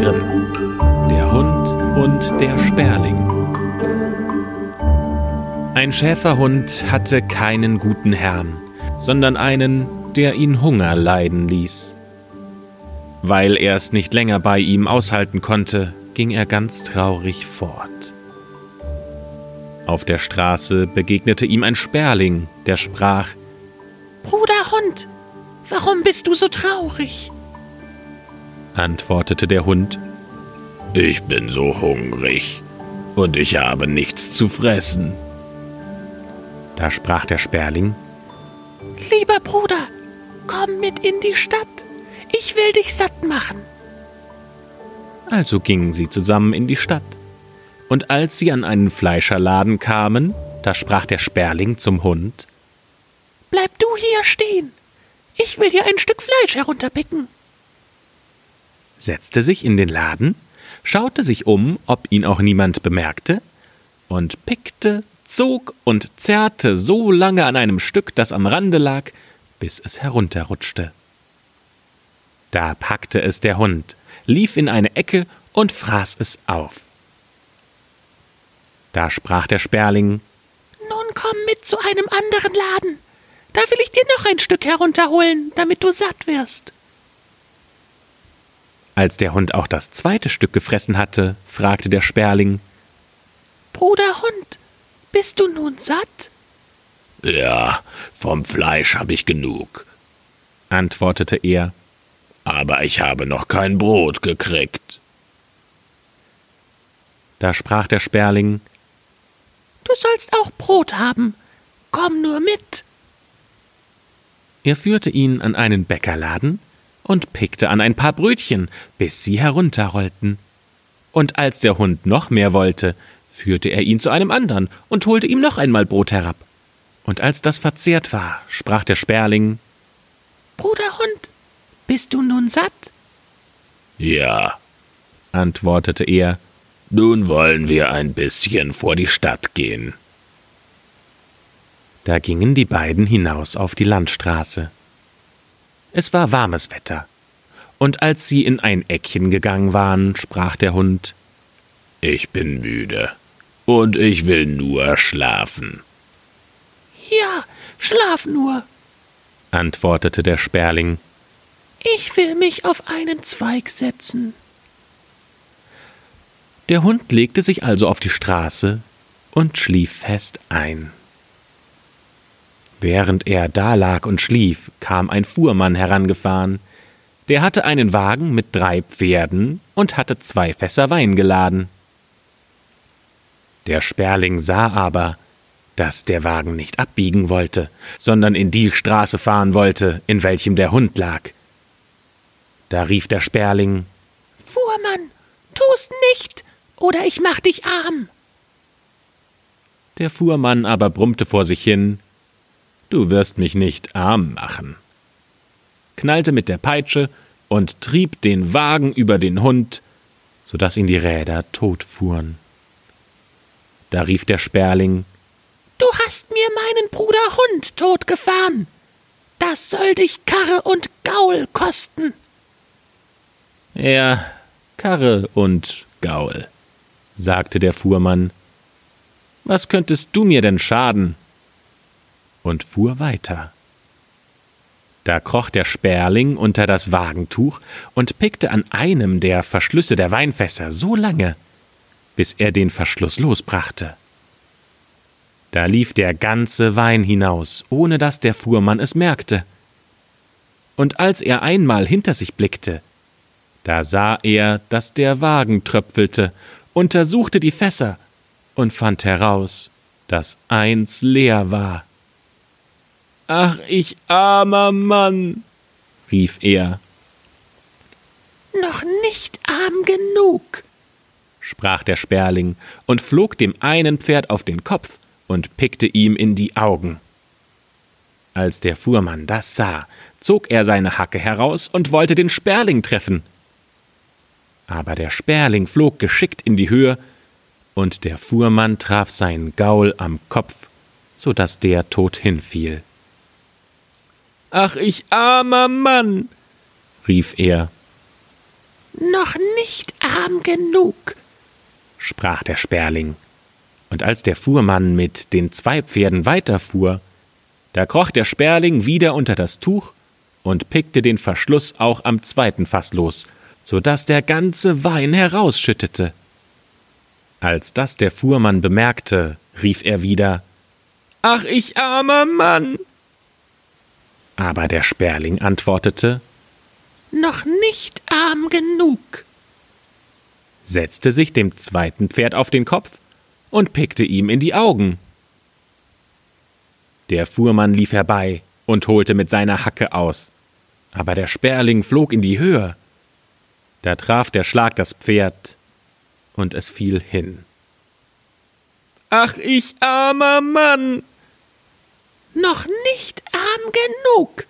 Grimm. Der Hund und der Sperling. Ein Schäferhund hatte keinen guten Herrn, sondern einen, der ihn Hunger leiden ließ. Weil er es nicht länger bei ihm aushalten konnte, ging er ganz traurig fort. Auf der Straße begegnete ihm ein Sperling, der sprach Bruder Hund, warum bist du so traurig? Antwortete der Hund Ich bin so hungrig und ich habe nichts zu fressen. Da sprach der Sperling Lieber Bruder, komm mit in die Stadt, ich will dich satt machen. Also gingen sie zusammen in die Stadt. Und als sie an einen Fleischerladen kamen, da sprach der Sperling zum Hund Bleib du hier stehen, ich will dir ein Stück Fleisch herunterpicken. Setzte sich in den Laden, schaute sich um, ob ihn auch niemand bemerkte, und pickte, zog und zerrte so lange an einem Stück, das am Rande lag, bis es herunterrutschte. Da packte es der Hund, lief in eine Ecke und fraß es auf. Da sprach der Sperling Nun komm mit zu einem anderen Laden. Da will ich dir noch ein Stück herunterholen, damit du satt wirst. Als der Hund auch das zweite Stück gefressen hatte, fragte der Sperling Bruder Hund, bist du nun satt? Ja, vom Fleisch habe ich genug, antwortete er. aber ich habe noch kein Brot gekriegt. Da sprach der Sperling Du sollst auch Brot haben. Komm nur mit. Er führte ihn an einen Bäckerladen und pickte an ein paar Brötchen, bis sie herunterrollten. Und als der Hund noch mehr wollte, führte er ihn zu einem andern und holte ihm noch einmal Brot herab. Und als das verzehrt war, sprach der Sperling Bruder Hund, bist du nun satt? Ja, antwortete er, nun wollen wir ein bisschen vor die Stadt gehen. Da gingen die beiden hinaus auf die Landstraße. Es war warmes Wetter, und als sie in ein Eckchen gegangen waren, sprach der Hund Ich bin müde und ich will nur schlafen. Ja, schlaf nur. antwortete der Sperling. Ich will mich auf einen Zweig setzen. Der Hund legte sich also auf die Straße und schlief fest ein. Während er da lag und schlief, kam ein Fuhrmann herangefahren. Der hatte einen Wagen mit drei Pferden und hatte zwei Fässer Wein geladen. Der Sperling sah aber, dass der Wagen nicht abbiegen wollte, sondern in die Straße fahren wollte, in welchem der Hund lag. Da rief der Sperling Fuhrmann, tu's nicht, oder ich mach dich arm. Der Fuhrmann aber brummte vor sich hin Du wirst mich nicht arm machen, knallte mit der Peitsche und trieb den Wagen über den Hund, so dass ihn die Räder totfuhren. Da rief der Sperling Du hast mir meinen Bruder Hund totgefahren. Das soll dich Karre und Gaul kosten. Ja, Karre und Gaul, sagte der Fuhrmann. Was könntest du mir denn schaden? Und fuhr weiter. Da kroch der Sperling unter das Wagentuch und pickte an einem der Verschlüsse der Weinfässer so lange, bis er den Verschluss losbrachte. Da lief der ganze Wein hinaus, ohne dass der Fuhrmann es merkte. Und als er einmal hinter sich blickte, da sah er, dass der Wagen tröpfelte, untersuchte die Fässer und fand heraus, dass eins leer war. Ach, ich armer Mann, rief er. Noch nicht arm genug, sprach der Sperling und flog dem einen Pferd auf den Kopf und pickte ihm in die Augen. Als der Fuhrmann das sah, zog er seine Hacke heraus und wollte den Sperling treffen. Aber der Sperling flog geschickt in die Höhe, und der Fuhrmann traf seinen Gaul am Kopf, so dass der tot hinfiel. Ach, ich armer Mann, rief er. Noch nicht arm genug, sprach der Sperling. Und als der Fuhrmann mit den zwei Pferden weiterfuhr, da kroch der Sperling wieder unter das Tuch und pickte den Verschluss auch am zweiten Fass los, so dass der ganze Wein herausschüttete. Als das der Fuhrmann bemerkte, rief er wieder Ach, ich armer Mann. Aber der Sperling antwortete Noch nicht arm genug, setzte sich dem zweiten Pferd auf den Kopf und pickte ihm in die Augen. Der Fuhrmann lief herbei und holte mit seiner Hacke aus, aber der Sperling flog in die Höhe. Da traf der Schlag das Pferd, und es fiel hin. Ach, ich armer Mann! Noch nicht genug,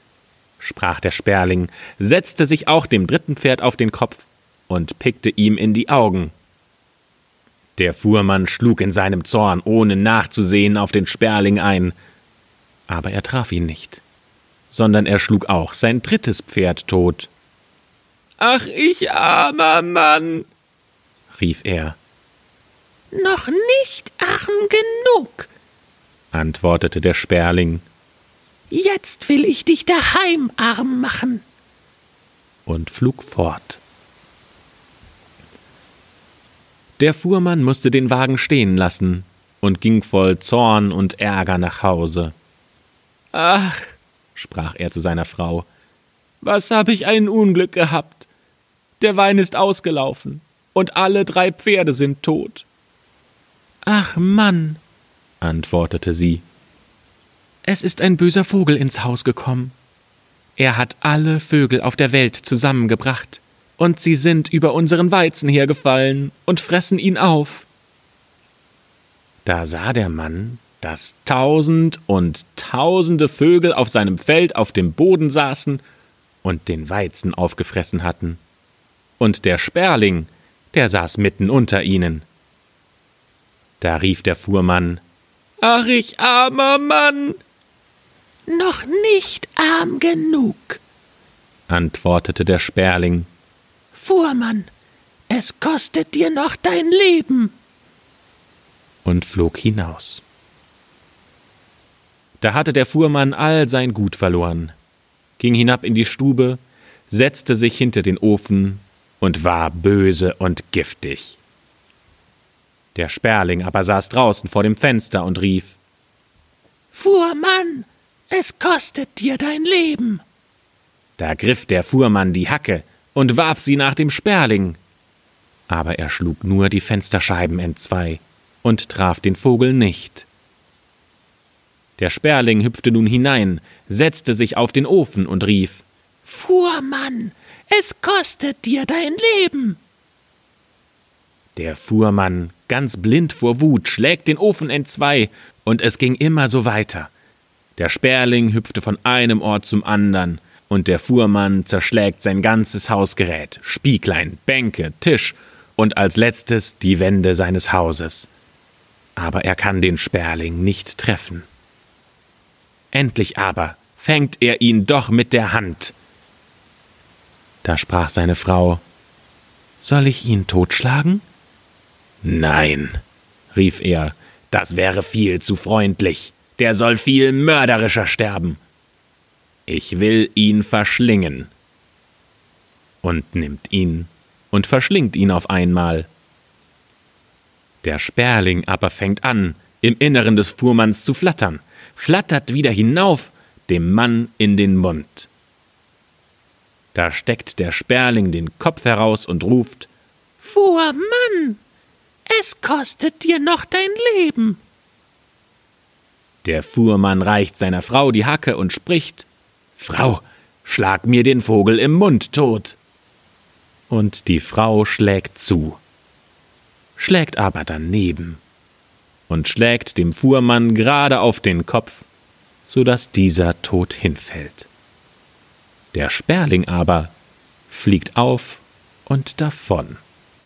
sprach der Sperling, setzte sich auch dem dritten Pferd auf den Kopf und pickte ihm in die Augen. Der Fuhrmann schlug in seinem Zorn, ohne nachzusehen, auf den Sperling ein, aber er traf ihn nicht, sondern er schlug auch sein drittes Pferd tot. Ach, ich armer Mann, rief er. Noch nicht arm genug, antwortete der Sperling. Jetzt will ich dich daheim arm machen. Und flog fort. Der Fuhrmann musste den Wagen stehen lassen und ging voll Zorn und Ärger nach Hause. Ach, sprach er zu seiner Frau, was hab ich ein Unglück gehabt. Der Wein ist ausgelaufen, und alle drei Pferde sind tot. Ach Mann, antwortete sie, es ist ein böser Vogel ins Haus gekommen. Er hat alle Vögel auf der Welt zusammengebracht und sie sind über unseren Weizen hergefallen und fressen ihn auf. Da sah der Mann, dass tausend und tausende Vögel auf seinem Feld auf dem Boden saßen und den Weizen aufgefressen hatten. Und der Sperling, der saß mitten unter ihnen. Da rief der Fuhrmann Ach, ich armer Mann. Noch nicht arm genug, antwortete der Sperling Fuhrmann, es kostet dir noch dein Leben. Und flog hinaus. Da hatte der Fuhrmann all sein Gut verloren, ging hinab in die Stube, setzte sich hinter den Ofen und war böse und giftig. Der Sperling aber saß draußen vor dem Fenster und rief Fuhrmann, es kostet dir dein Leben. Da griff der Fuhrmann die Hacke, und warf sie nach dem Sperling. Aber er schlug nur die Fensterscheiben entzwei und traf den Vogel nicht. Der Sperling hüpfte nun hinein, setzte sich auf den Ofen und rief Fuhrmann, es kostet dir dein Leben. Der Fuhrmann, ganz blind vor Wut, schlägt den Ofen entzwei, und es ging immer so weiter. Der Sperling hüpfte von einem Ort zum andern, und der Fuhrmann zerschlägt sein ganzes Hausgerät, Spieglein, Bänke, Tisch und als letztes die Wände seines Hauses. Aber er kann den Sperling nicht treffen. Endlich aber fängt er ihn doch mit der Hand. Da sprach seine Frau Soll ich ihn totschlagen? Nein, rief er, das wäre viel zu freundlich, der soll viel mörderischer sterben. Ich will ihn verschlingen. Und nimmt ihn und verschlingt ihn auf einmal. Der Sperling aber fängt an, im Inneren des Fuhrmanns zu flattern, flattert wieder hinauf, dem Mann in den Mund. Da steckt der Sperling den Kopf heraus und ruft Fuhrmann, es kostet dir noch dein Leben. Der Fuhrmann reicht seiner Frau die Hacke und spricht Frau, schlag mir den Vogel im Mund tot. Und die Frau schlägt zu, schlägt aber daneben und schlägt dem Fuhrmann gerade auf den Kopf, so dass dieser tot hinfällt. Der Sperling aber fliegt auf und davon.